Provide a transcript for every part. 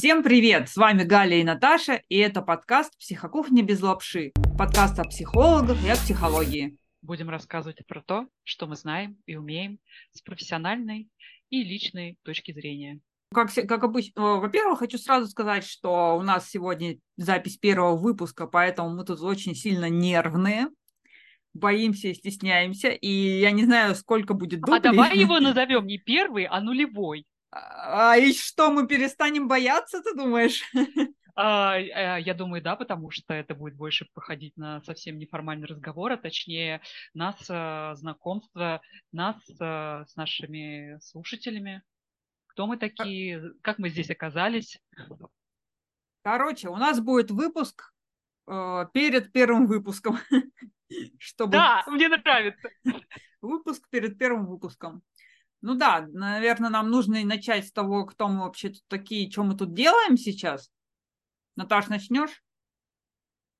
Всем привет! С вами Галя и Наташа, и это подкаст «Психокухня без лапши». Подкаст о психологах и о психологии. Будем рассказывать про то, что мы знаем и умеем с профессиональной и личной точки зрения. Как, как обычно, во-первых, хочу сразу сказать, что у нас сегодня запись первого выпуска, поэтому мы тут очень сильно нервные, боимся и стесняемся, и я не знаю, сколько будет дублей. А давай его назовем не первый, а нулевой. А, и что, мы перестанем бояться, ты думаешь? А, а, я думаю, да, потому что это будет больше походить на совсем неформальный разговор, а точнее нас, а, знакомство, нас а, с нашими слушателями. Кто мы такие, как мы здесь оказались? Короче, у нас будет выпуск э, перед первым выпуском. Чтобы... Да, мне нравится. Выпуск перед первым выпуском. Ну да, наверное, нам нужно начать с того, кто мы вообще тут такие, что мы тут делаем сейчас. Наташ, начнешь?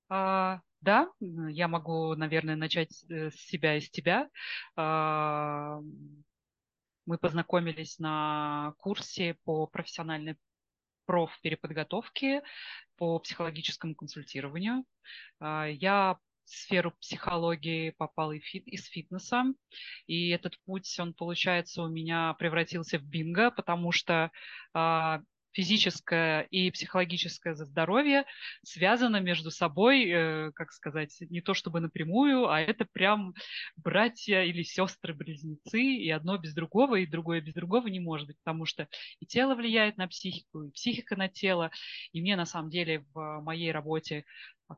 А, да, я могу, наверное, начать э, с себя и с тебя. А, мы познакомились на курсе по профессиональной профпереподготовке по психологическому консультированию. А, я сферу психологии попал и, фит, из фитнеса. И этот путь, он, получается, у меня превратился в бинго, потому что а, физическое и психологическое здоровье связано между собой, э, как сказать, не то чтобы напрямую, а это прям братья или сестры-близнецы, и одно без другого, и другое без другого не может быть, потому что и тело влияет на психику, и психика на тело. И мне на самом деле в моей работе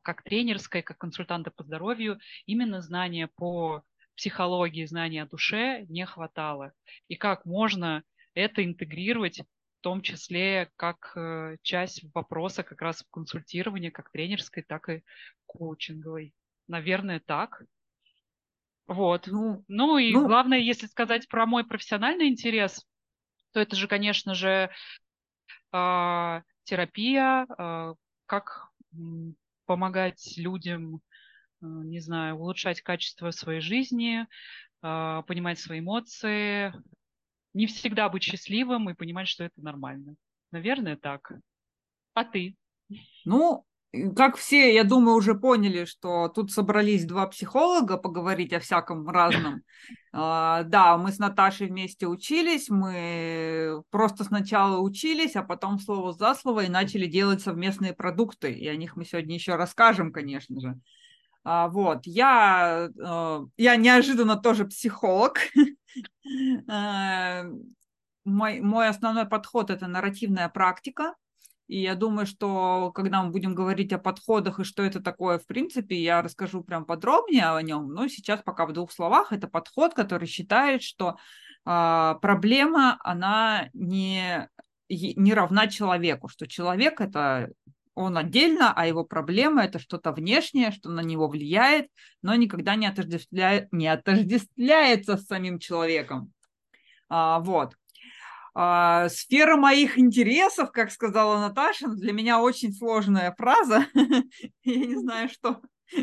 как тренерской, как консультанта по здоровью, именно знания по психологии, знания о душе не хватало. И как можно это интегрировать том числе как э, часть вопроса как раз в консультировании, как тренерской, так и коучинговой. Наверное, так. Вот. Ну, ну и ну... главное, если сказать про мой профессиональный интерес, то это же, конечно же, э, терапия, э, как помогать людям, э, не знаю, улучшать качество своей жизни, э, понимать свои эмоции, не всегда быть счастливым и понимать, что это нормально. Наверное, так. А ты? Ну, как все, я думаю, уже поняли, что тут собрались два психолога поговорить о всяком разном. Uh, да, мы с Наташей вместе учились, мы просто сначала учились, а потом слово за слово и начали делать совместные продукты, и о них мы сегодня еще расскажем, конечно же. Uh, вот, я, uh, я неожиданно тоже психолог. мой, мой основной подход – это нарративная практика, и я думаю, что когда мы будем говорить о подходах и что это такое, в принципе, я расскажу прям подробнее о нем. Но сейчас пока в двух словах это подход, который считает, что э, проблема, она не, не равна человеку, что человек это он отдельно, а его проблема это что-то внешнее, что на него влияет, но никогда не, отождествляет, не отождествляется с самим человеком. А, вот. А, сфера моих интересов, как сказала Наташа, для меня очень сложная фраза. Я не знаю, что,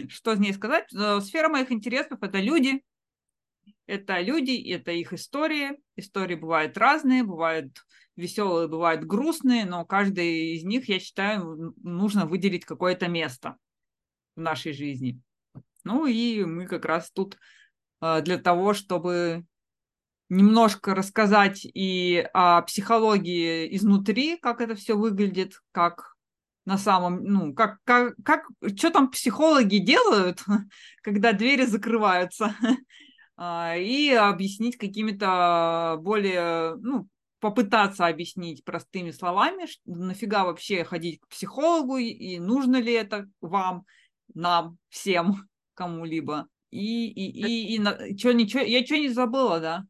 что с ней сказать. Сфера моих интересов – это люди. Это люди, это их истории. Истории бывают разные, бывают веселые, бывают грустные, но каждый из них, я считаю, нужно выделить какое-то место в нашей жизни. Ну и мы как раз тут а, для того, чтобы немножко рассказать и о психологии изнутри, как это все выглядит, как на самом, ну, как, как, как что там психологи делают, когда двери закрываются, и объяснить какими-то более, ну, попытаться объяснить простыми словами, нафига вообще ходить к психологу, и нужно ли это вам, нам, всем, кому-либо. И, и, и, и, и что, ничего, я что не забыла, да?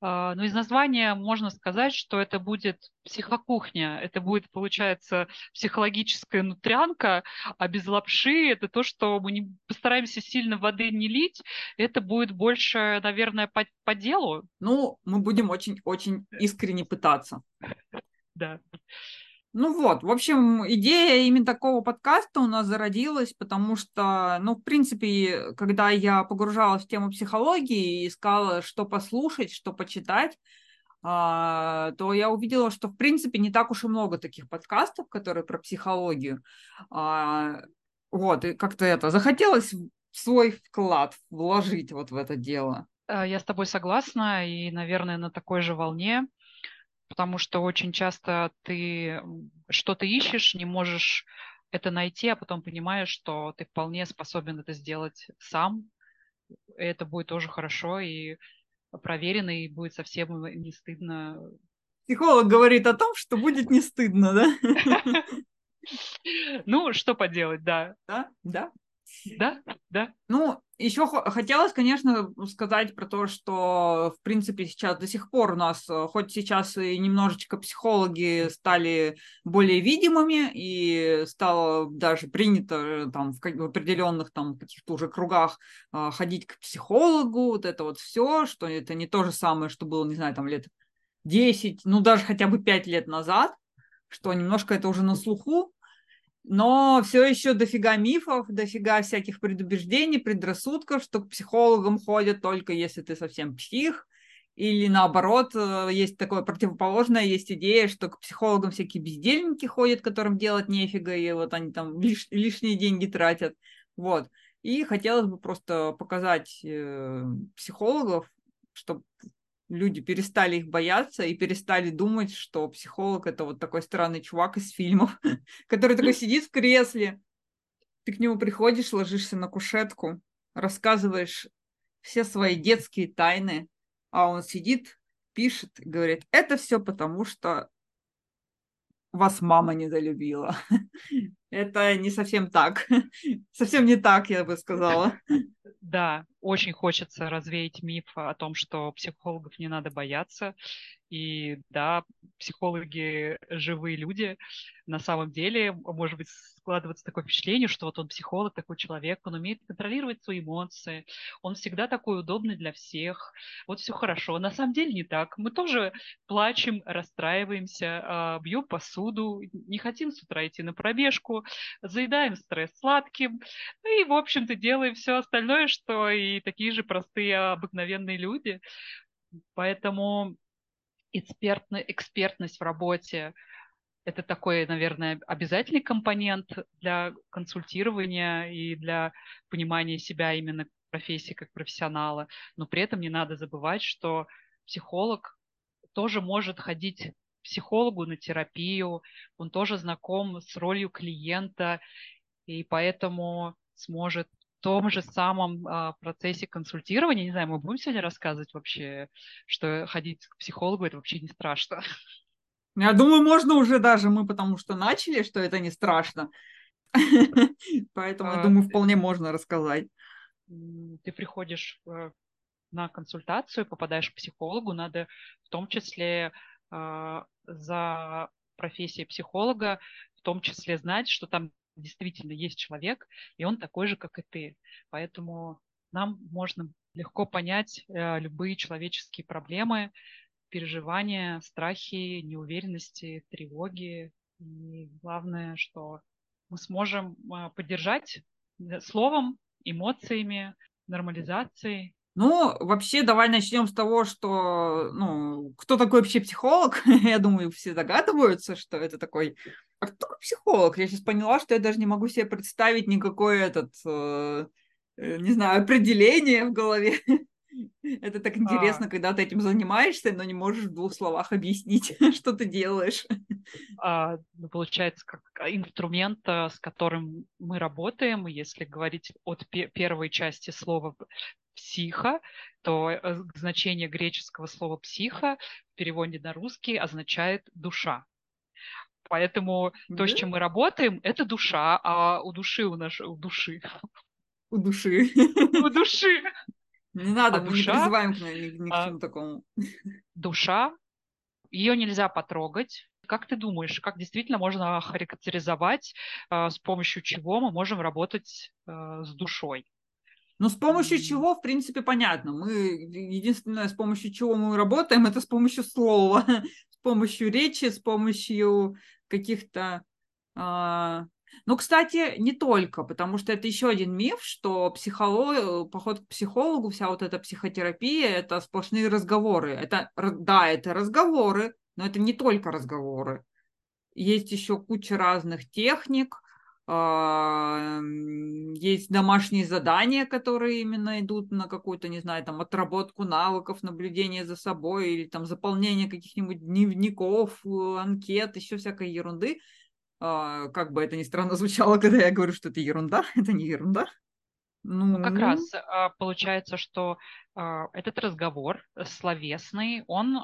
А, Но ну, из названия можно сказать, что это будет психокухня, это будет, получается, психологическая нутрянка, а без лапши это то, что мы не постараемся сильно воды не лить, это будет больше, наверное, по, по делу. Ну, мы будем очень-очень искренне пытаться. Да. Ну вот, в общем, идея именно такого подкаста у нас зародилась, потому что, ну, в принципе, когда я погружалась в тему психологии и искала, что послушать, что почитать, а, то я увидела, что, в принципе, не так уж и много таких подкастов, которые про психологию. А, вот, и как-то это захотелось свой вклад вложить вот в это дело. Э, я с тобой согласна и, наверное, на такой же волне, потому что очень часто ты что-то ищешь, не можешь это найти, а потом понимаешь, что ты вполне способен это сделать сам. И это будет тоже хорошо и проверено, и будет совсем не стыдно. Психолог говорит о том, что будет не стыдно, да? Ну, что поделать, да. Да, да. Да, да. Ну, еще хотелось, конечно, сказать про то, что, в принципе, сейчас до сих пор у нас, э, хоть сейчас и немножечко психологи стали более видимыми, и стало даже принято э, там в определенных там каких-то уже кругах а, ходить к психологу, вот это вот все, что это не то же самое, что было, не знаю, там лет 10, ну даже хотя бы 5 лет назад, что немножко это уже на слуху, но все еще дофига мифов, дофига всяких предубеждений, предрассудков, что к психологам ходят только если ты совсем псих, или наоборот, э, есть такое противоположное, есть идея, что к психологам всякие бездельники ходят, которым делать нефига, и вот они там лиш, лишние деньги тратят. Вот. И хотелось бы просто показать э, психологов, чтобы люди перестали их бояться и перестали думать, что психолог это вот такой странный чувак из фильмов, который такой сидит в кресле, ты к нему приходишь, ложишься на кушетку, рассказываешь все свои детские тайны, а он сидит, пишет и говорит, это все потому, что вас мама недолюбила. Это не совсем так. Совсем не так, я бы сказала. Да, очень хочется развеять миф о том, что психологов не надо бояться. И да, психологи живые люди. На самом деле, может быть, складывается такое впечатление, что вот он психолог, такой человек, он умеет контролировать свои эмоции, он всегда такой удобный для всех, вот все хорошо. На самом деле не так. Мы тоже плачем, расстраиваемся, а, бьем посуду, не хотим с утра идти на пробежку, заедаем стресс сладким, ну и, в общем-то, делаем все остальное, что и такие же простые обыкновенные люди. Поэтому экспертно, экспертность в работе – это такой, наверное, обязательный компонент для консультирования и для понимания себя именно профессии как профессионала. Но при этом не надо забывать, что психолог тоже может ходить к психологу на терапию, он тоже знаком с ролью клиента, и поэтому сможет том же самом а, процессе консультирования, не знаю, мы будем сегодня рассказывать вообще, что ходить к психологу это вообще не страшно. Я думаю, можно уже даже мы, потому что начали, что это не страшно. Поэтому, я а, думаю, вполне можно рассказать. Ты приходишь э, на консультацию, попадаешь к психологу, надо в том числе а, за профессией психолога, в том числе знать, что там действительно есть человек, и он такой же, как и ты. Поэтому нам можно легко понять э, любые человеческие проблемы, переживания, страхи, неуверенности, тревоги. И главное, что мы сможем э, поддержать э, словом, эмоциями, нормализацией ну, вообще, давай начнем с того, что, ну, кто такой вообще психолог? я думаю, все догадываются, что это такой... А кто такой психолог? Я сейчас поняла, что я даже не могу себе представить никакой этот, э, э не знаю, определение в голове. это так интересно, а... когда ты этим занимаешься, но не можешь в двух словах объяснить, что ты делаешь. А, ну, получается, как инструмент, э, с которым мы работаем, если говорить от первой части слова психа, то э, значение греческого слова психа в переводе на русский означает душа. Поэтому да? то, с чем мы работаем, это душа, а у души у нас у души. У души. У души. Не надо, а мы душа, не призываем к, ни, ни к а чему такому. Душа, ее нельзя потрогать. Как ты думаешь, как действительно можно характеризовать, э, с помощью чего мы можем работать э, с душой? Ну, с помощью чего, в принципе, понятно. Мы единственное, с помощью чего мы работаем, это с помощью слова, с помощью речи, с помощью каких-то... А... Ну, кстати, не только, потому что это еще один миф, что психолог, поход к психологу, вся вот эта психотерапия, это сплошные разговоры. Это, да, это разговоры, но это не только разговоры. Есть еще куча разных техник, а, есть домашние задания, которые именно идут на какую-то, не знаю, там, отработку навыков, наблюдение за собой или там заполнение каких-нибудь дневников, э, анкет, еще всякой ерунды. А, как бы это ни странно звучало, когда я говорю, что это ерунда, это не ерунда. Ну, ну как раз а, получается, что этот разговор словесный, он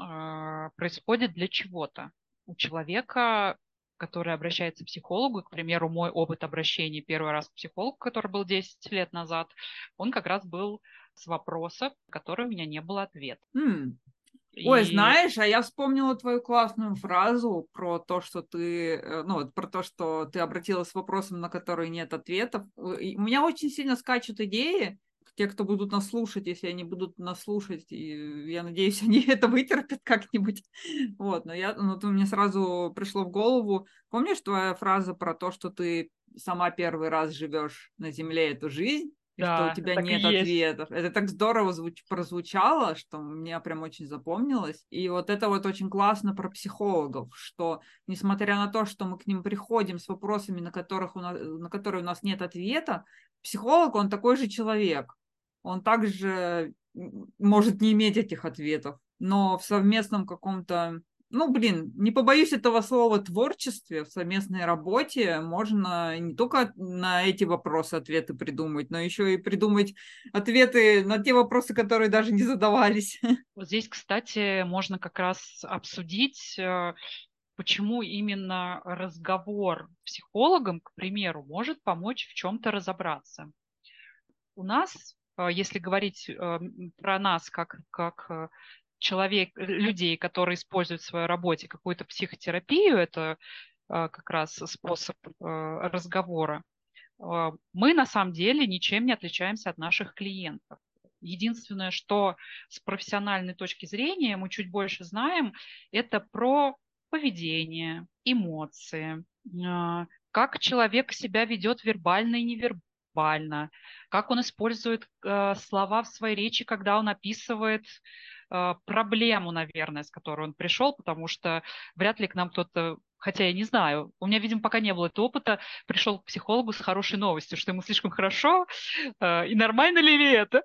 происходит для чего-то. У человека который обращается к психологу, к примеру, мой опыт обращения первый раз к психологу, который был 10 лет назад, он как раз был с вопроса, который у меня не было ответа. Mm. И... Ой, знаешь, а я вспомнила твою классную фразу про то, что ты, э, ну, про то, что ты обратилась с вопросом, на который нет ответов. И у меня очень сильно скачут идеи, те, кто будут нас слушать, если они будут нас слушать, и я надеюсь, они это вытерпят как-нибудь. Вот, но я, ну, то мне сразу пришло в голову, помнишь твоя фраза про то, что ты сама первый раз живешь на земле эту жизнь, и да, что у тебя нет ответов. Это так здорово звуч- прозвучало, что мне прям очень запомнилось. И вот это вот очень классно про психологов, что несмотря на то, что мы к ним приходим с вопросами, на, которых у нас, на которые у нас нет ответа, психолог, он такой же человек он также может не иметь этих ответов, но в совместном каком-то, ну, блин, не побоюсь этого слова, творчестве, в совместной работе можно не только на эти вопросы ответы придумать, но еще и придумать ответы на те вопросы, которые даже не задавались. Вот здесь, кстати, можно как раз обсудить э, почему именно разговор с психологом, к примеру, может помочь в чем-то разобраться. У нас а, если говорить а, про нас как, как э, человек, э, людей, которые используют в своей работе какую-то психотерапию, это а, как раз способ разговора, мы на самом деле ничем не отличаемся от наших клиентов. Единственное, что с профессиональной точки зрения мы чуть больше знаем, это про поведение, эмоции, как человек себя ведет вербально и невербально вербально, как он использует э, слова в своей речи, когда он описывает э, проблему, наверное, с которой он пришел, потому что вряд ли к нам кто-то, хотя я не знаю, у меня, видимо, пока не было этого опыта, пришел к психологу с хорошей новостью, что ему слишком хорошо, э, и нормально ли это?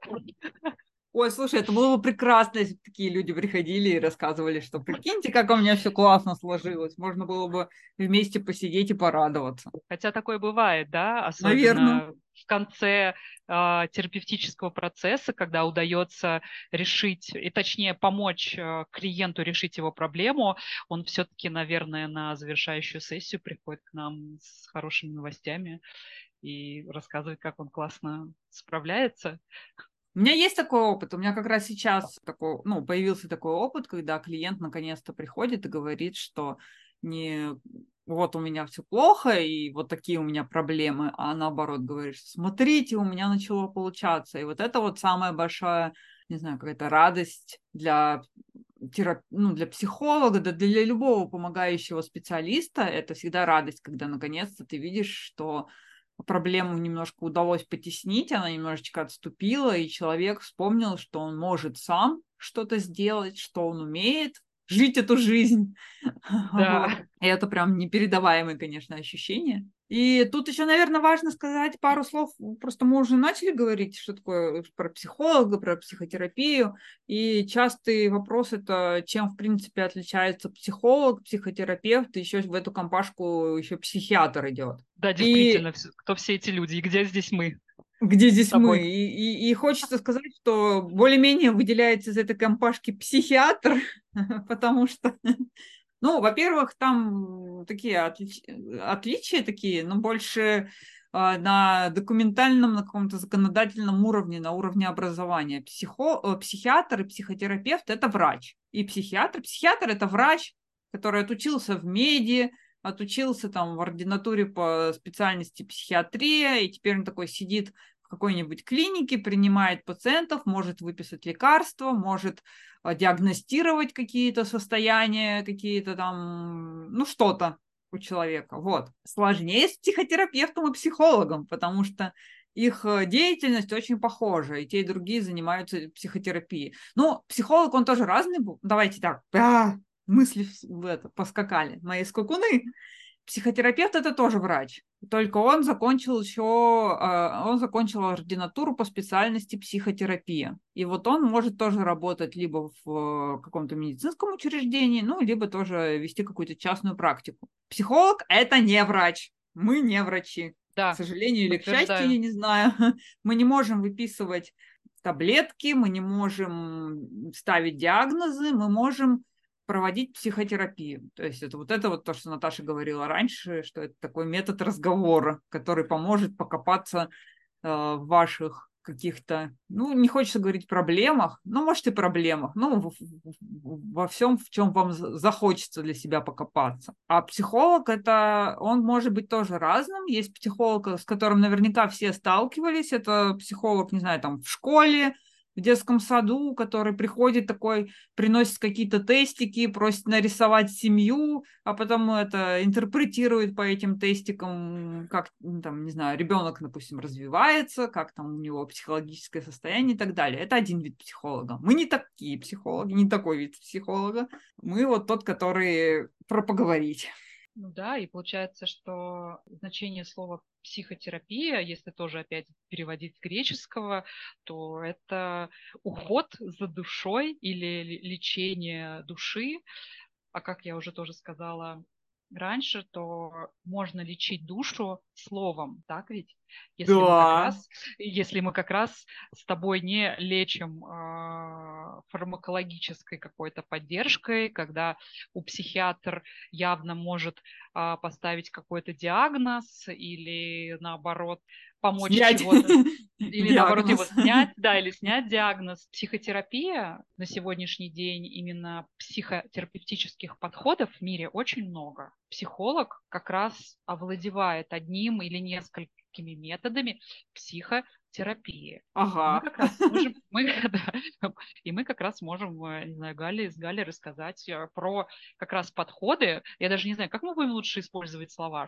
Ой, слушай, это было бы прекрасно, если бы такие люди приходили и рассказывали, что прикиньте, как у меня все классно сложилось. Можно было бы вместе посидеть и порадоваться. Хотя такое бывает, да? Особенно Наверное. в конце э, терапевтического процесса, когда удается решить, и точнее помочь э, клиенту решить его проблему, он все-таки, наверное, на завершающую сессию приходит к нам с хорошими новостями и рассказывает, как он классно справляется. У меня есть такой опыт. У меня как раз сейчас такой, ну, появился такой опыт, когда клиент наконец-то приходит и говорит, что не вот у меня все плохо, и вот такие у меня проблемы, а наоборот говоришь, смотрите, у меня начало получаться. И вот это вот самая большая, не знаю, какая-то радость для терап... ну, для психолога, да для любого помогающего специалиста. Это всегда радость, когда наконец-то ты видишь, что проблему немножко удалось потеснить, она немножечко отступила, и человек вспомнил, что он может сам что-то сделать, что он умеет, жить эту жизнь. Да. Вот. И это прям непередаваемое, конечно, ощущение. И тут еще, наверное, важно сказать пару слов. Просто мы уже начали говорить, что такое про психолога, про психотерапию. И частый вопрос это, чем, в принципе, отличается психолог, психотерапевт, и еще в эту компашку еще психиатр идет. Да, действительно, и... кто все эти люди и где здесь мы? Где здесь мы? И, и, и хочется сказать, что более-менее выделяется из этой компашки психиатр, потому что, ну, во-первых, там такие отлич... отличия такие, но больше э, на документальном, на каком-то законодательном уровне, на уровне образования. Психо... Э, психиатр и психотерапевт – это врач. И психиатр. Психиатр – это врач, который отучился в меди, отучился там в ординатуре по специальности психиатрия, и теперь он такой сидит какой-нибудь клинике, принимает пациентов, может выписать лекарства, может а, диагностировать какие-то состояния, какие-то там, ну что-то. у человека. Вот. Сложнее с психотерапевтом и психологом, потому что их э, деятельность очень похожа, и те, и другие занимаются психотерапией. Ну, психолог, он тоже разный был. Давайте так, а, мысли в это, поскакали, мои скакуны. Психотерапевт это тоже врач, только он закончил еще, э, он закончил ординатуру по специальности психотерапия. И вот он может тоже работать либо в каком-то медицинском учреждении, ну, либо тоже вести какую-то частную практику. Психолог это не врач, мы не врачи. Да, к сожалению или к счастью, я не знаю, мы не можем выписывать таблетки, мы не можем ставить диагнозы, мы можем проводить психотерапию. То есть это вот это вот то, что Наташа говорила раньше, что это такой метод разговора, который поможет покопаться э, в ваших каких-то, ну, не хочется говорить проблемах, ну, может и проблемах, ну, во всем, в чем вам захочется для себя покопаться. А психолог это, он может быть тоже разным. Есть психолог, с которым наверняка все сталкивались. Это психолог, не знаю, там в школе, в детском саду, который приходит такой, приносит какие-то тестики, просит нарисовать семью, а потом это интерпретирует по этим тестикам, как, ну, там, не знаю, ребенок, допустим, развивается, как там у него психологическое состояние и так далее. Это один вид психолога. Мы не такие психологи, не такой вид психолога. Мы вот тот, который про поговорить. Ну да, и получается, что значение слова психотерапия, если тоже опять переводить с греческого, то это уход за душой или лечение души. А как я уже тоже сказала, раньше, то можно лечить душу словом, так ведь? Если, да. мы, как раз, если мы как раз с тобой не лечим э, фармакологической какой-то поддержкой, когда у психиатр явно может э, поставить какой-то диагноз или наоборот помочь снять. чего-то, или наоборот его снять, да, или снять диагноз. Психотерапия на сегодняшний день именно психотерапевтических подходов в мире очень много. Психолог как раз овладевает одним или несколькими методами психо терапии. Ага. Мы как раз можем, мы, да, и мы как раз можем, э, не знаю, Гали, с Галей рассказать э, про как раз подходы. Я даже не знаю, как мы будем лучше использовать слова.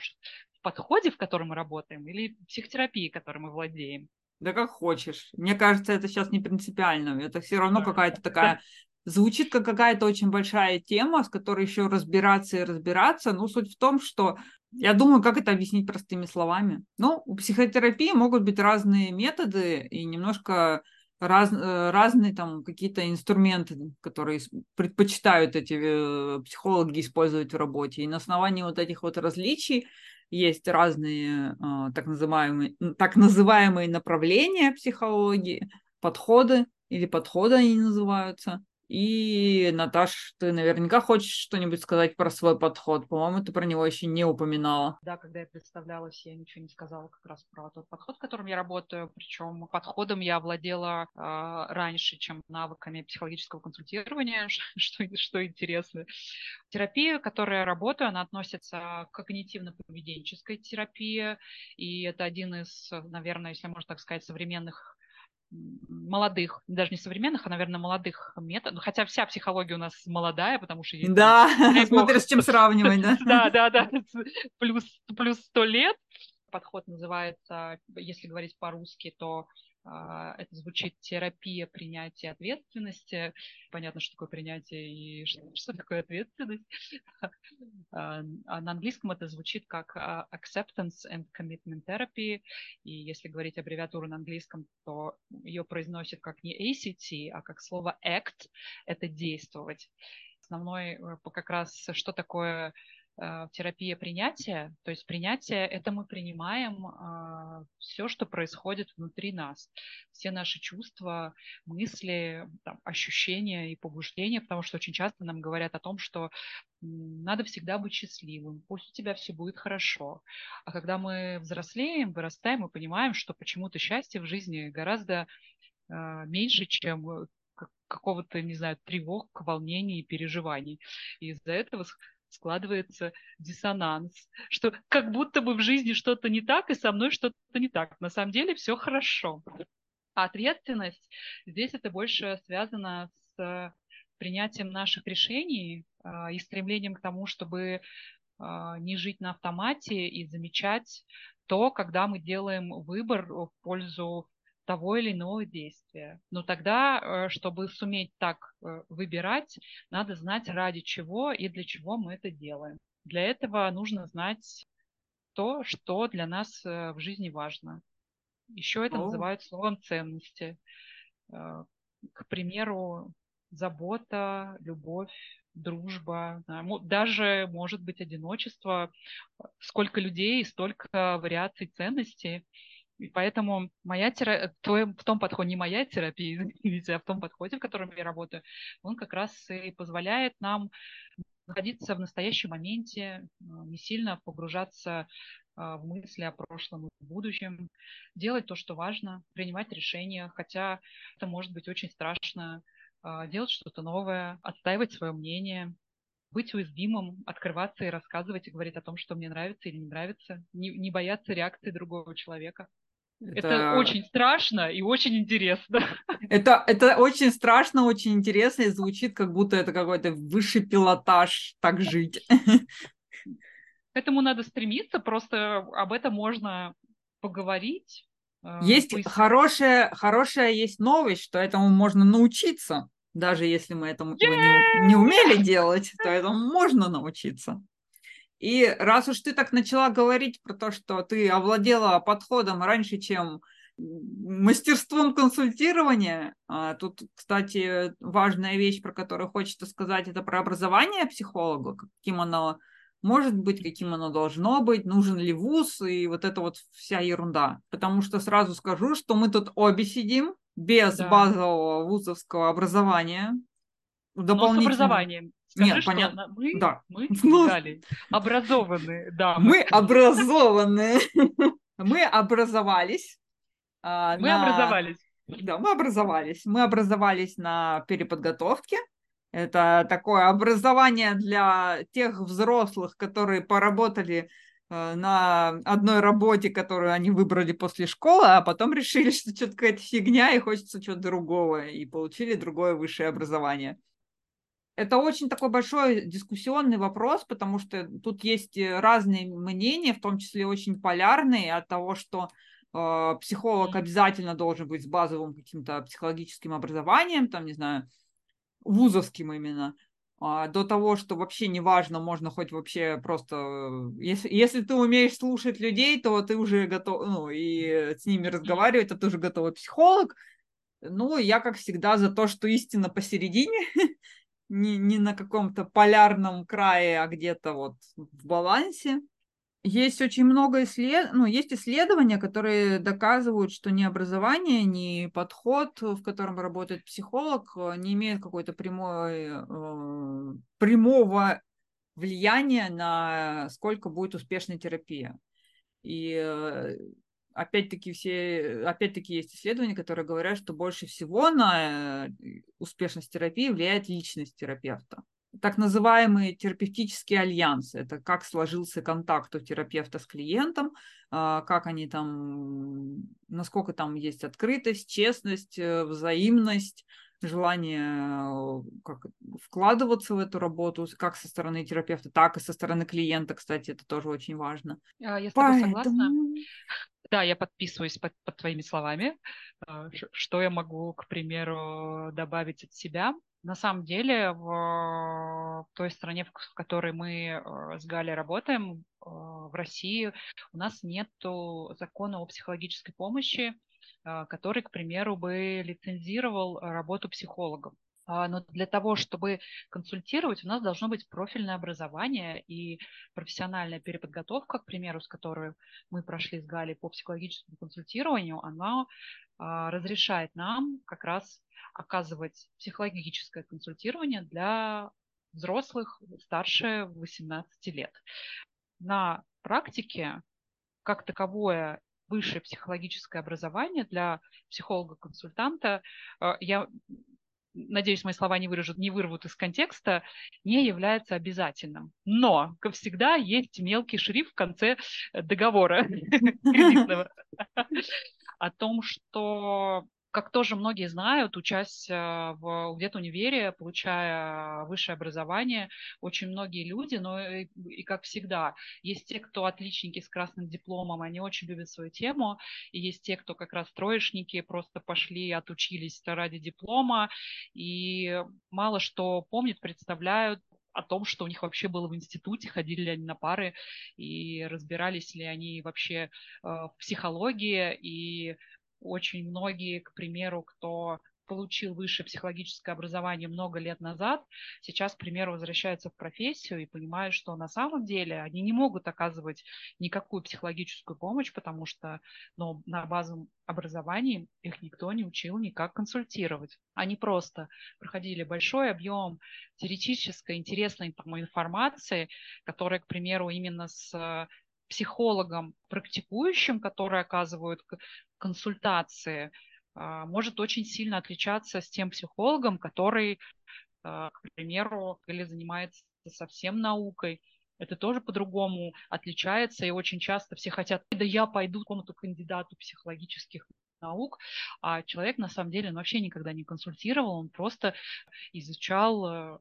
В подходе, в котором мы работаем, или психотерапии, которой мы владеем. Да как хочешь. Мне кажется, это сейчас не принципиально. Это все равно какая-то такая звучит как какая-то очень большая тема, с которой еще разбираться и разбираться. Но суть в том, что я думаю, как это объяснить простыми словами. Ну, у психотерапии могут быть разные методы и немножко раз, э, разные там какие-то инструменты, которые предпочитают эти э, психологи использовать в работе. И на основании вот этих вот различий есть разные э, так называемые, так называемые направления психологии, подходы или подходы они называются. И, Наташ, ты наверняка хочешь что-нибудь сказать про свой подход. По-моему, ты про него еще не упоминала. Да, когда я представлялась, я ничего не сказала как раз про тот подход, которым я работаю. Причем подходом я владела э, раньше, чем навыками психологического консультирования, что, что интересно. Терапия, которой я работаю, она относится к когнитивно-поведенческой терапии. И это один из, наверное, если можно так сказать, современных молодых, даже не современных, а, наверное, молодых методов. Хотя вся психология у нас молодая, потому что... Есть, да, смотря с чем сравнивать, да? Да, да, да, плюс, плюс 100 лет. Подход называется, если говорить по-русски, то а, это звучит терапия принятия ответственности. Понятно, что такое принятие и что, что такое ответственность. А, а на английском это звучит как acceptance and commitment therapy. И если говорить аббревиатуру на английском, то ее произносят как не ACT, а как слово act – это действовать. Основной э, как раз, что такое терапия принятия. То есть принятие – это мы принимаем а, все, что происходит внутри нас. Все наши чувства, мысли, там, ощущения и побуждения, потому что очень часто нам говорят о том, что надо всегда быть счастливым, пусть у тебя все будет хорошо. А когда мы взрослеем, вырастаем, мы понимаем, что почему-то счастье в жизни гораздо а, меньше, чем э, какого-то, не знаю, тревог, волнений и переживаний. И из-за этого складывается диссонанс, что как будто бы в жизни что-то не так, и со мной что-то не так. На самом деле все хорошо. А ответственность здесь это больше связано с принятием наших решений а, и стремлением к тому, чтобы не жить на автомате и замечать то, когда мы делаем выбор в пользу того или иного действия. Но тогда, э, чтобы суметь так э, выбирать, надо знать, ради чего и для чего мы это делаем. Для этого нужно знать то, что для нас э, в жизни важно. Еще это О. называют словом ценности. К примеру, забота, любовь, дружба, даже, может быть, одиночество. Сколько людей, столько вариаций ценностей. И поэтому моя терапия, в том подходе, не моя терапия, извините, а в том подходе, в котором я работаю, он как раз и позволяет нам находиться в настоящем моменте, а, не сильно погружаться а, в мысли о прошлом и будущем, делать то, что важно, принимать решения, хотя это может быть очень страшно, а, делать что-то новое, отстаивать свое мнение, быть уязвимым, открываться и рассказывать и говорить о том, что мне нравится или не нравится, не, не бояться реакции другого человека. Это... это очень страшно и очень интересно. Это, это очень страшно, очень интересно и звучит, как будто это какой-то высший пилотаж так жить. К этому надо стремиться, просто об этом можно поговорить. Э, есть поискать. хорошая, хорошая есть новость, что этому можно научиться. Даже если мы этому не, не умели делать, то этому можно научиться. И раз уж ты так начала говорить про то, что ты овладела подходом раньше, чем мастерством консультирования, а, тут, кстати, важная вещь, про которую хочется сказать, это про образование психолога, каким оно может быть, каким оно должно быть, нужен ли вуз и вот это вот вся ерунда. Потому что сразу скажу, что мы тут обе сидим без да. базового вузовского образования. Дополнительно... Но с образованием. Скажи, Нет, понятно. Мы, да. мы ну, образованные, да. Мы образованные. Мы образовались. А, мы образовались. Да, мы образовались. Мы образовались на переподготовке. Это такое образование для тех взрослых, которые поработали э, на одной работе, которую они выбрали после школы, а потом решили, что что-то какая-то фигня и хочется чего-то другого, и получили другое высшее образование. Это очень такой большой дискуссионный вопрос, потому что тут есть э, разные мнения, в том числе очень полярные от того, что э, психолог обязательно должен быть с базовым каким-то психологическим образованием, там, не знаю, вузовским именно, а, до того, что вообще не важно, можно хоть вообще просто... Э, если, если ты умеешь слушать людей, то ты уже готов, ну, и с ними разговаривать, то ты уже готовый психолог. Ну, я, как всегда, за то, что истина посередине, не, не на каком-то полярном крае, а где-то вот в балансе. Есть очень много исслед... ну, есть исследования, которые доказывают, что ни образование, ни подход, в котором работает психолог, не имеет какой-то прямой, э, прямого влияния на сколько будет успешной терапия. И э, опять-таки все, опять-таки есть исследования, которые говорят, что больше всего на э, успешность терапии влияет личность терапевта. Так называемые терапевтические альянсы. Это как сложился контакт у терапевта с клиентом, а, как они там, насколько там есть открытость, честность, э, взаимность, желание э, как, вкладываться в эту работу, как со стороны терапевта, так и со стороны клиента, кстати, это тоже очень важно. А, я с тобой Поэтому... согласна. Да, я подписываюсь под, под твоими словами. А, что я могу, к примеру, добавить от себя? На самом деле, в той стране, в которой мы э, с Галей работаем, э, в России, у нас нет закона о психологической помощи, э, который, к примеру, бы лицензировал работу психологов. А, но для того, чтобы консультировать, у нас должно быть профильное образование и профессиональная переподготовка, к примеру, с которой мы прошли с Галей по психологическому консультированию, она а, разрешает нам как раз оказывать психологическое консультирование для взрослых старше 18 лет. На практике, как таковое высшее психологическое образование для психолога-консультанта, а, я надеюсь, мои слова не, выражут, не вырвут из контекста, не является обязательным. Но, как всегда, есть мелкий шрифт в конце договора кредитного о том, что как тоже многие знают, учась э, в где-то универе, получая высшее образование, очень многие люди, но и, и как всегда, есть те, кто отличники с красным дипломом, они очень любят свою тему, и есть те, кто как раз троечники, просто пошли, отучились ради диплома, и мало что помнят, представляют, о том, что у них вообще было в институте, ходили ли они на пары и разбирались ли они вообще э, в психологии и очень многие, к примеру, кто получил высшее психологическое образование много лет назад, сейчас, к примеру, возвращаются в профессию и понимают, что на самом деле они не могут оказывать никакую психологическую помощь, потому что ну, на базовом образовании их никто не учил никак консультировать. Они просто проходили большой объем теоретической интересной информации, которая, к примеру, именно с психологом практикующим, которые оказывают консультации, а, может очень сильно отличаться с тем психологом, который, а, к примеру, или занимается совсем наукой. Это тоже по-другому отличается, и очень часто все хотят, да я пойду к какому-то кандидату психологических наук, а человек на самом деле он вообще никогда не консультировал, он просто изучал э,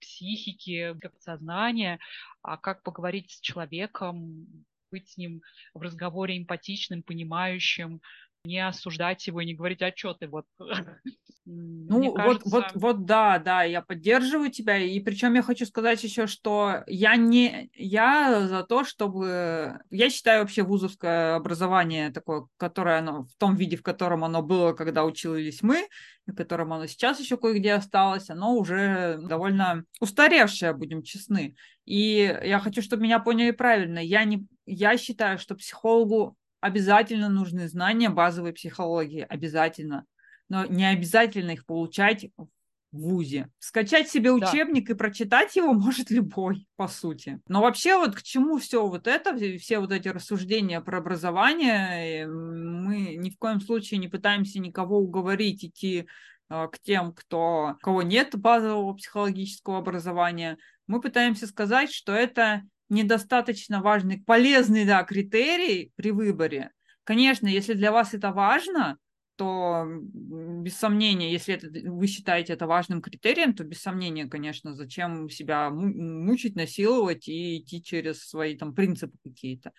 психики, сознание, а как поговорить с человеком, быть с ним в разговоре эмпатичным, понимающим, не осуждать его и не говорить, а что ты вот Ну, кажется... вот, вот, вот, да, да, я поддерживаю тебя. И причем я хочу сказать еще, что я не, я за то, чтобы, я считаю вообще вузовское образование такое, которое оно в том виде, в котором оно было, когда учились мы, в котором оно сейчас еще кое-где осталось, оно уже довольно устаревшее, будем честны. И я хочу, чтобы меня поняли правильно. Я не, я считаю, что психологу обязательно нужны знания базовой психологии, обязательно но не обязательно их получать в ВУЗе. Скачать себе учебник да. и прочитать его может любой, по сути. Но вообще вот к чему все вот это, все вот эти рассуждения про образование, мы ни в коем случае не пытаемся никого уговорить идти а, к тем, кто, у кого нет базового психологического образования. Мы пытаемся сказать, что это недостаточно важный, полезный да, критерий при выборе. Конечно, если для вас это важно, то без сомнения, если это, вы считаете это важным критерием, то без сомнения, конечно, зачем себя мучить, насиловать и идти через свои там принципы какие-то.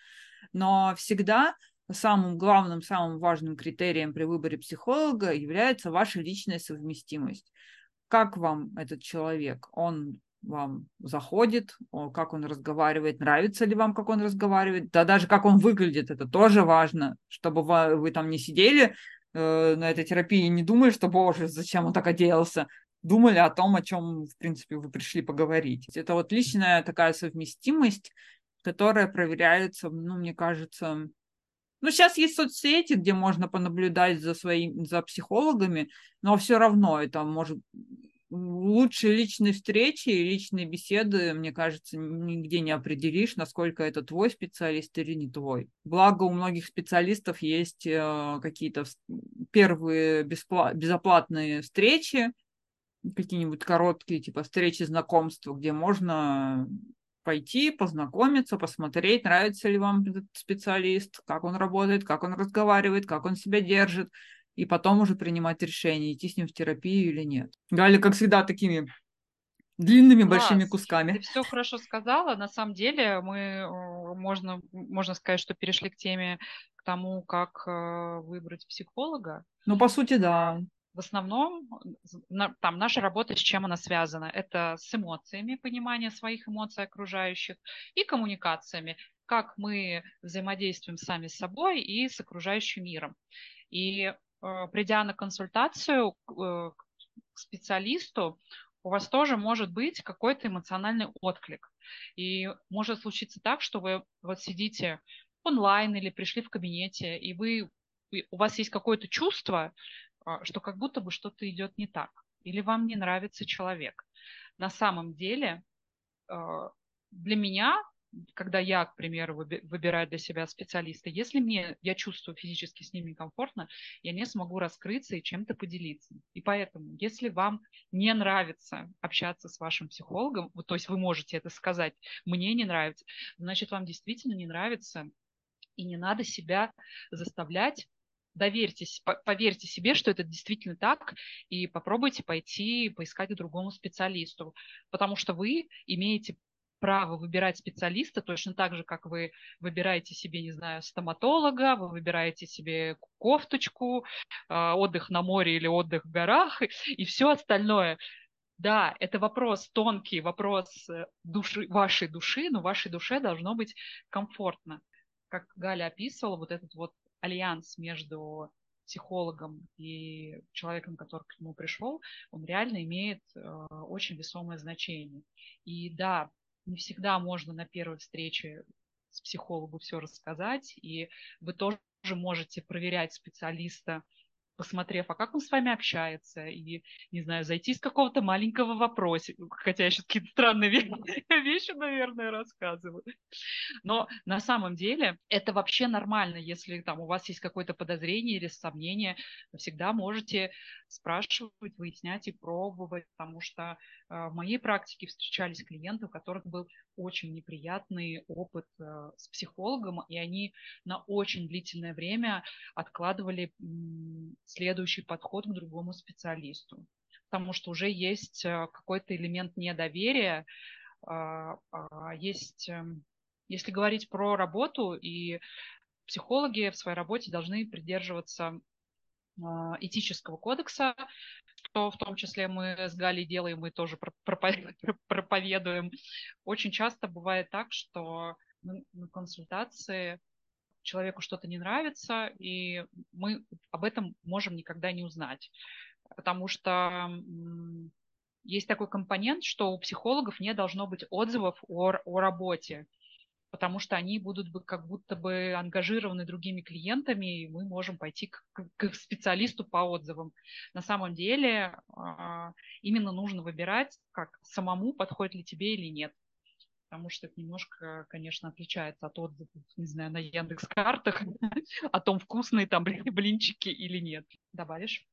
Но всегда самым главным, самым важным критерием при выборе психолога является ваша личная совместимость. Как вам этот человек? Он вам заходит, как он разговаривает, нравится ли вам, как он разговаривает, да даже как он выглядит, это тоже важно, чтобы вы, вы там не сидели э, на этой терапии не думали, что, боже, зачем он так оделся, думали о том, о чем, в принципе, вы пришли поговорить. Это вот личная такая совместимость, которая проверяется, ну, мне кажется, ну, сейчас есть соцсети, где можно понаблюдать за своими, за психологами, но все равно это может лучшие личные встречи и личные беседы, мне кажется, нигде не определишь, насколько это твой специалист или не твой. Благо, у многих специалистов есть э, какие-то первые беспла- безоплатные встречи, какие-нибудь короткие, типа встречи знакомства, где можно пойти, познакомиться, посмотреть, нравится ли вам этот специалист, как он работает, как он разговаривает, как он себя держит, и потом уже принимать решение, идти с ним в терапию или нет. Галя, как всегда, такими длинными Класс. большими кусками. Ты все хорошо сказала. На самом деле мы э, можно можно сказать, что перешли к теме к тому, как э, выбрать психолога. Ну по сути да. В основном там наша работа с чем она связана? Это с эмоциями, понимание своих эмоций окружающих и коммуникациями, как мы взаимодействуем сами с собой и с окружающим миром. И придя на консультацию э, к специалисту, у вас тоже может быть какой-то эмоциональный отклик. И может случиться так, что вы вот сидите онлайн или пришли в кабинете, и вы, у вас есть какое-то чувство, а, что как будто бы что-то идет не так, или вам не нравится человек. На самом деле э, для меня когда я, к примеру, выбираю для себя специалиста, если мне, я чувствую физически с ним некомфортно, я не смогу раскрыться и чем-то поделиться. И поэтому, если вам не нравится общаться с вашим психологом, то есть вы можете это сказать, мне не нравится, значит, вам действительно не нравится, и не надо себя заставлять доверьтесь, поверьте себе, что это действительно так, и попробуйте пойти поискать к другому специалисту, потому что вы имеете право выбирать специалиста точно так же, как вы выбираете себе, не знаю, стоматолога, вы выбираете себе кофточку, а, отдых на море или отдых в горах и все остальное. Да, это вопрос тонкий, вопрос э, души, вашей души, но вашей душе должно быть комфортно. Как Галя описывала, вот этот вот альянс между психологом и человеком, который к нему пришел, он реально имеет э, очень весомое значение. И да, не всегда можно на первой встрече с психологом все рассказать, и вы тоже можете проверять специалиста посмотрев, а как он с вами общается, и, не знаю, зайти с какого-то маленького вопроса, хотя я сейчас какие-то странные вещи, наверное, рассказываю. Но на самом деле это вообще нормально, если там у вас есть какое-то подозрение или сомнение, вы всегда можете спрашивать, выяснять и пробовать, потому что э, в моей практике встречались клиенты, у которых был очень неприятный опыт э, с психологом, и они на очень длительное время откладывали следующий подход к другому специалисту, потому что уже есть э, какой-то элемент недоверия, а, а, есть, эм, если говорить про работу, и психологи в своей работе должны придерживаться а, этического кодекса, что в том числе мы с Галей делаем, мы тоже проповедуем. Очень часто бывает так, что на консультации человеку что-то не нравится, и мы об этом можем никогда не узнать. Потому что есть такой компонент, что у психологов не должно быть отзывов о, о работе, потому что они будут бы как будто бы ангажированы другими клиентами, и мы можем пойти к, к специалисту по отзывам. На самом деле а, именно нужно выбирать, как самому подходит ли тебе или нет потому что это немножко, конечно, отличается от отзывов, не знаю, на Яндекс картах о том, вкусные там блинчики или нет. Добавишь?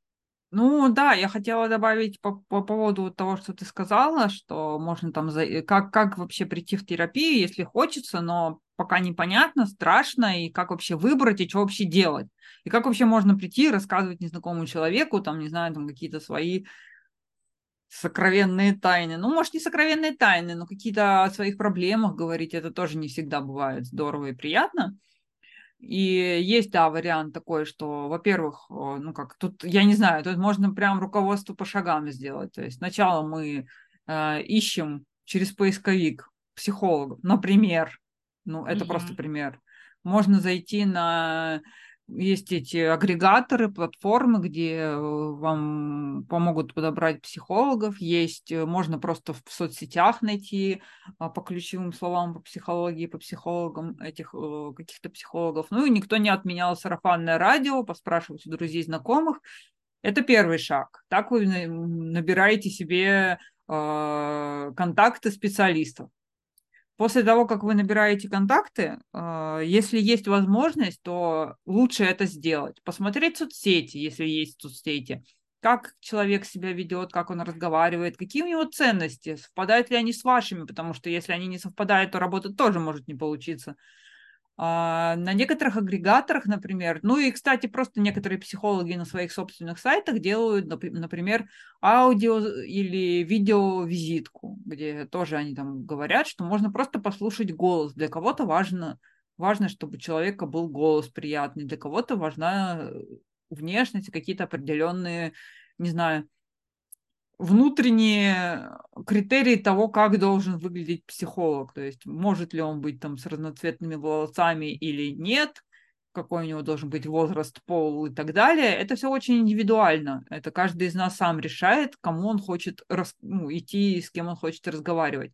Ну да, я хотела добавить по, по поводу того, что ты сказала, что можно там, за... как, как вообще прийти в терапию, если хочется, но пока непонятно, страшно, и как вообще выбрать, и что вообще делать. И как вообще можно прийти и рассказывать незнакомому человеку, там, не знаю, там какие-то свои сокровенные тайны. Ну, может, не сокровенные тайны, но какие-то о своих проблемах говорить, это тоже не всегда бывает здорово и приятно. И есть, да, вариант такой, что, во-первых, ну как, тут, я не знаю, тут можно прям руководство по шагам сделать. То есть сначала мы э, ищем через поисковик психологов, например, ну это mm-hmm. просто пример. Можно зайти на есть эти агрегаторы, платформы, где э, вам помогут подобрать психологов. Есть, э, можно просто в соцсетях найти а, по ключевым словам по психологии, по психологам этих э, каких-то психологов. Ну и никто не отменял сарафанное радио, поспрашивать у друзей, знакомых. Это первый шаг. Так вы набираете себе контакты специалистов. После того, как вы набираете контакты, а, если есть возможность, то лучше это сделать. Посмотреть соцсети, если есть соцсети, как человек себя ведет, как он разговаривает, какие у него ценности, совпадают ли они с вашими, потому что если они не совпадают, то работа тоже может не получиться. А, на некоторых агрегаторах, например, ну и, кстати, просто некоторые психологи на своих собственных сайтах делают, например, аудио или видео-визитку, где тоже они там говорят, что можно просто послушать голос. Для кого-то важно, важно, чтобы у человека был голос приятный, для кого-то важна внешность, какие-то определенные, не знаю, внутренние критерии того, как должен выглядеть психолог. То есть, может ли он быть там с разноцветными волосами или нет, какой у него должен быть возраст, пол и так далее. Это все очень индивидуально. Это каждый из нас сам решает, кому он хочет рас... ну, идти, с кем он хочет разговаривать.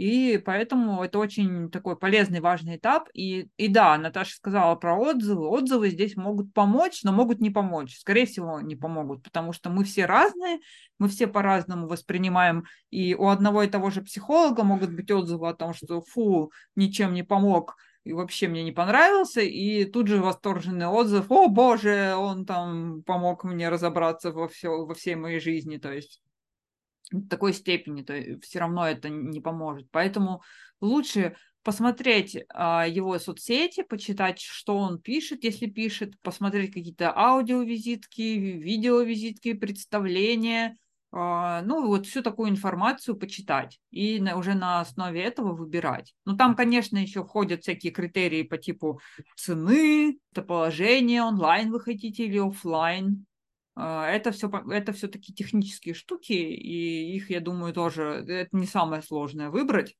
И поэтому это очень такой полезный, важный этап. И, и да, Наташа сказала про отзывы. Отзывы здесь могут помочь, но могут не помочь. Скорее всего, не помогут, потому что мы все разные, мы все по-разному воспринимаем. И у одного и того же психолога могут быть отзывы о том, что фу, ничем не помог, и вообще мне не понравился, и тут же восторженный отзыв, о боже, он там помог мне разобраться во, все, во всей моей жизни, то есть такой степени, то все равно это не поможет. Поэтому лучше посмотреть а, его соцсети, почитать, что он пишет, если пишет, посмотреть какие-то аудиовизитки, видеовизитки, представления, а, ну, вот всю такую информацию почитать и на, уже на основе этого выбирать. Ну, там, конечно, еще входят всякие критерии по типу цены, положения, онлайн вы хотите или офлайн. А, это все, это все такие технические штуки, и их, я думаю, тоже это не самое сложное выбрать.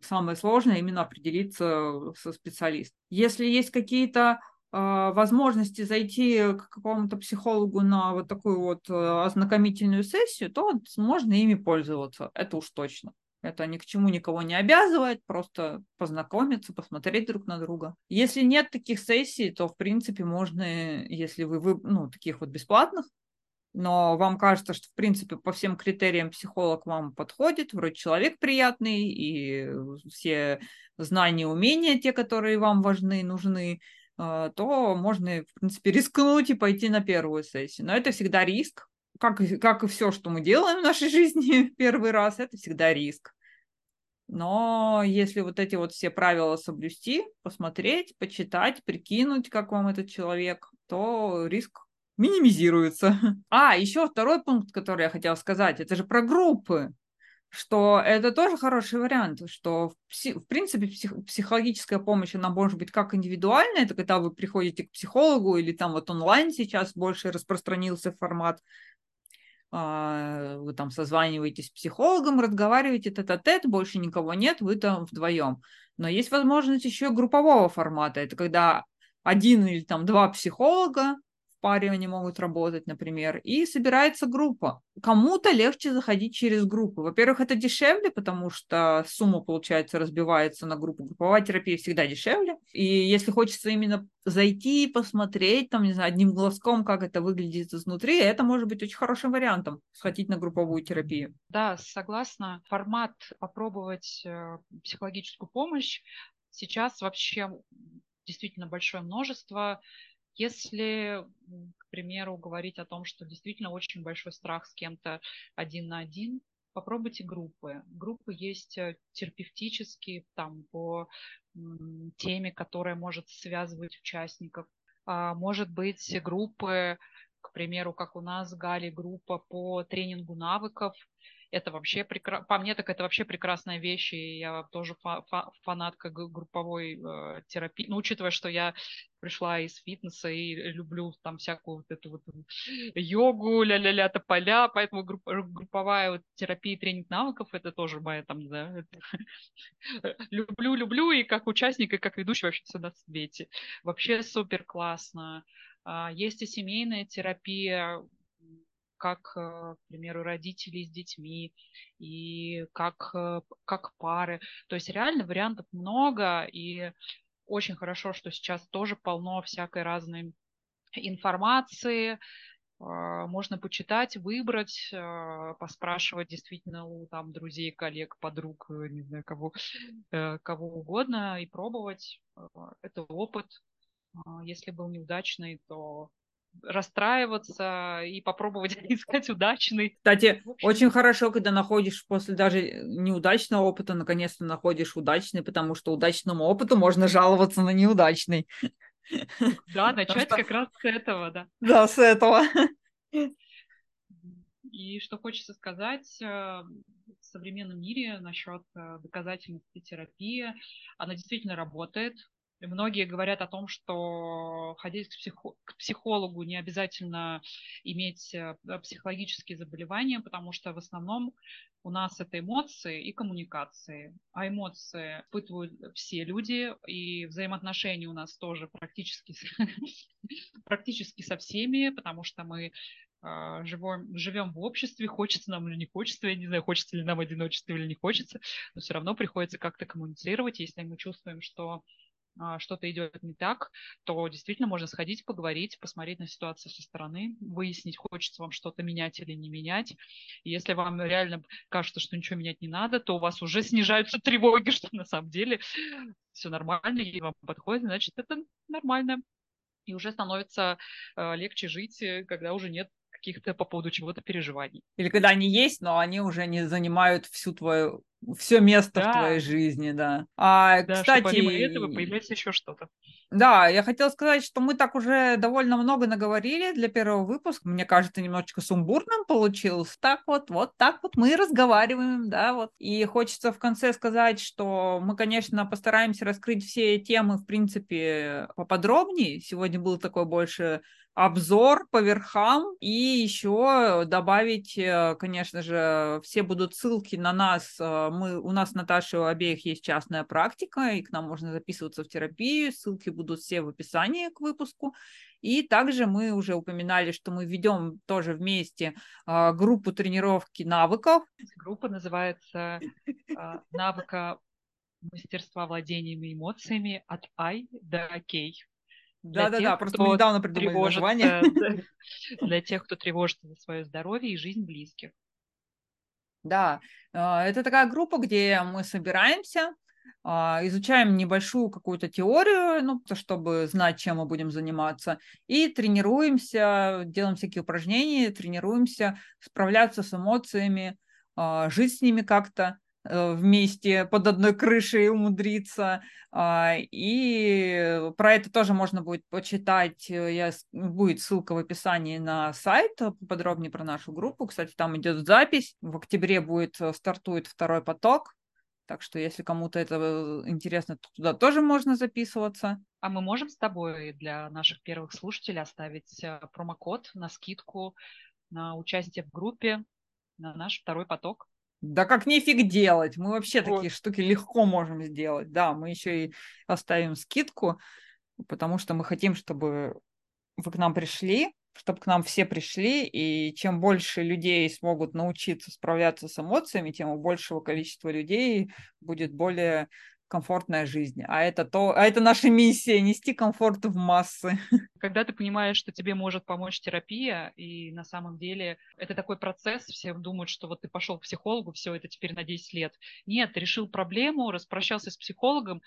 Самое сложное именно определиться со специалистом. Если есть какие-то а, возможности зайти к какому-то психологу на вот такую вот э, ознакомительную сессию, то можно ими пользоваться, это уж точно. Это ни к чему никого не обязывает, просто познакомиться, посмотреть друг на друга. Если нет таких сессий, то, в принципе, можно, если вы, вы ну, таких вот бесплатных, но вам кажется, что, в принципе, по всем критериям психолог вам подходит, вроде человек приятный, и все знания, умения, те, которые вам важны, нужны, а, то можно, в принципе, рискнуть и пойти на первую сессию. Но это всегда риск, как, как и все, что мы делаем в нашей жизни первый раз, это всегда риск. Но если вот эти вот все правила соблюсти, посмотреть, почитать, прикинуть, как вам этот человек, то риск минимизируется. А, еще второй пункт, который я хотела сказать, это же про группы что это тоже хороший вариант, что в, в принципе псих- психологическая помощь, она может быть как индивидуальная, это когда вы приходите к психологу или там вот онлайн сейчас больше распространился формат, вы там созваниваетесь с психологом, разговариваете тет-а-тет, больше никого нет, вы там вдвоем. Но есть возможность еще группового формата, это когда один или там два психолога паре они могут работать, например, и собирается группа. Кому-то легче заходить через группу. Во-первых, это дешевле, потому что сумма, получается, разбивается на группу. Групповая терапия всегда дешевле. И если хочется именно зайти, посмотреть, там, не знаю, одним глазком, как это выглядит изнутри, это может быть очень хорошим вариантом сходить на групповую терапию. Да, согласна. Формат попробовать э, психологическую помощь сейчас вообще действительно большое множество. Если, к примеру, говорить о том, что действительно очень большой страх с кем-то один на один, попробуйте группы. Группы есть э, терапевтические, там, по теме, которая может связывать участников. А, может быть, группы, к примеру, как у нас Гали, группа по тренингу навыков, это вообще прекрасно, по мне так это вообще прекрасная вещь, и я тоже фа- фа- фанатка групповой э, терапии, ну, учитывая, что я пришла из фитнеса и люблю там всякую вот эту вот йогу, ля-ля-ля, тополя, поэтому групп, групповая вот терапия и тренинг навыков, это тоже моя там, да, люблю, люблю, и как участник, и как ведущий вообще все на свете. Вообще супер классно. А, есть и семейная терапия, как, э, к примеру, родители с детьми и как, э, как пары. То есть реально вариантов много, и очень хорошо, что сейчас тоже полно всякой разной информации, а, можно почитать, выбрать, а, поспрашивать действительно у там друзей, коллег, подруг, э, не знаю, кого, кого угодно и пробовать. Это опыт. А, если был неудачный, то расстраиваться и попробовать искать удачный. Кстати, очень хорошо, когда находишь после даже неудачного опыта, наконец-то находишь удачный, потому что удачному опыту можно жаловаться на неудачный. Да, начать что... как раз с этого, да. Да, с этого. И что хочется сказать, э, в современном мире насчет э, доказательности терапии, она действительно работает. И многие говорят о том, что ходить к, психо- к психологу не обязательно иметь э, психологические заболевания, потому что в основном у нас это эмоции и коммуникации. А эмоции испытывают все люди, и взаимоотношения у нас тоже практически, практически со всеми, потому что мы а, живем, живем в обществе, хочется нам или не хочется, я не знаю, хочется ли нам одиночество или не хочется, но все равно приходится как-то коммуницировать, если мы чувствуем, что что-то идет не так, то действительно можно сходить, поговорить, посмотреть на ситуацию со стороны, выяснить, хочется вам что-то менять или не менять. И если вам реально кажется, что ничего менять не надо, то у вас уже снижаются тревоги, что на самом деле все нормально, и вам подходит, значит, это нормально. И уже становится э, легче жить, э, когда уже нет каких-то по поводу чего-то переживаний. Или когда они есть, но они уже не занимают всю твою все место да. в твоей жизни, да. А, да, кстати, что помимо этого появляется еще что-то. Да, я хотела сказать, что мы так уже довольно много наговорили для первого выпуска. Мне кажется, немножечко сумбурным получилось. Так вот, вот так вот мы и разговариваем, да, вот. И хочется в конце сказать, что мы, конечно, постараемся раскрыть все темы, в принципе, поподробнее. Сегодня был такой больше обзор по верхам и еще добавить, э, конечно же, все будут ссылки на нас. Э, мы, у нас, Наташи, у обеих есть частная практика, и к нам можно записываться в терапию. Ссылки будут все в описании к выпуску. И также мы уже упоминали, что мы ведем тоже вместе а, группу тренировки навыков. Группа называется а, «Навыка мастерства владениями эмоциями от I до K». Да-да-да, просто мы недавно придумали название. Для тех, кто тревожится за свое здоровье и жизнь близких. Да, а, это такая группа, где мы собираемся, а, изучаем небольшую какую-то теорию, ну, чтобы знать, чем мы будем заниматься, и тренируемся, делаем всякие упражнения, тренируемся справляться с эмоциями, а, жить с ними как-то. Э, вместе под одной крышей умудриться. А, и про это тоже можно будет почитать. Э, я, будет ссылка в описании на сайт э, подробнее про нашу группу. Кстати, там идет запись. В октябре будет стартует второй поток. Так что, если кому-то это интересно, то туда тоже можно записываться. А мы можем с тобой для наших первых слушателей оставить промокод на скидку на участие в группе на наш второй поток? Да как нефиг делать. Мы вообще вот. такие штуки легко можем сделать. Да, мы еще и оставим скидку, потому что мы хотим, чтобы вы к нам пришли, чтобы к нам все пришли, и чем больше людей смогут научиться справляться с эмоциями, тем у большего количества людей будет более комфортная жизнь. А это то, а это наша миссия нести комфорт в массы. Когда ты понимаешь, что тебе может помочь терапия, и на самом деле это такой процесс, все думают, что вот ты пошел к психологу, все это теперь на 10 лет. Нет, решил проблему, распрощался с психологом,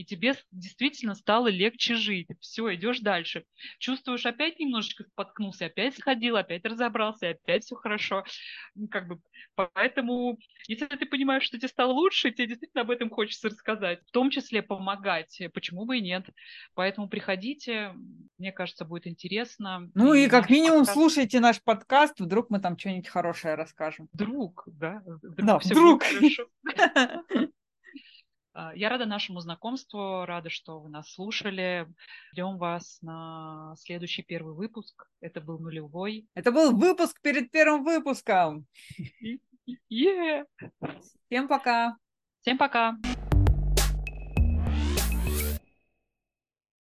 и тебе действительно стало легче жить. Все, идешь дальше. Чувствуешь, опять немножечко споткнулся, опять сходил, опять разобрался, опять все хорошо. Как бы, поэтому, если ты понимаешь, что тебе стало лучше, тебе действительно об этом хочется рассказать, в том числе помогать, почему бы и нет. Поэтому приходите, мне кажется, будет интересно. Ну и, и как минимум подкаст... слушайте наш подкаст, вдруг мы там что-нибудь хорошее расскажем. Вдруг, да? Вдруг да, вдруг. А, я рада нашему знакомству, рада, что вы нас слушали. Ждем вас на следующий первый выпуск. Это был нулевой. Это был выпуск перед первым выпуском. Yeah. Всем пока. Всем пока.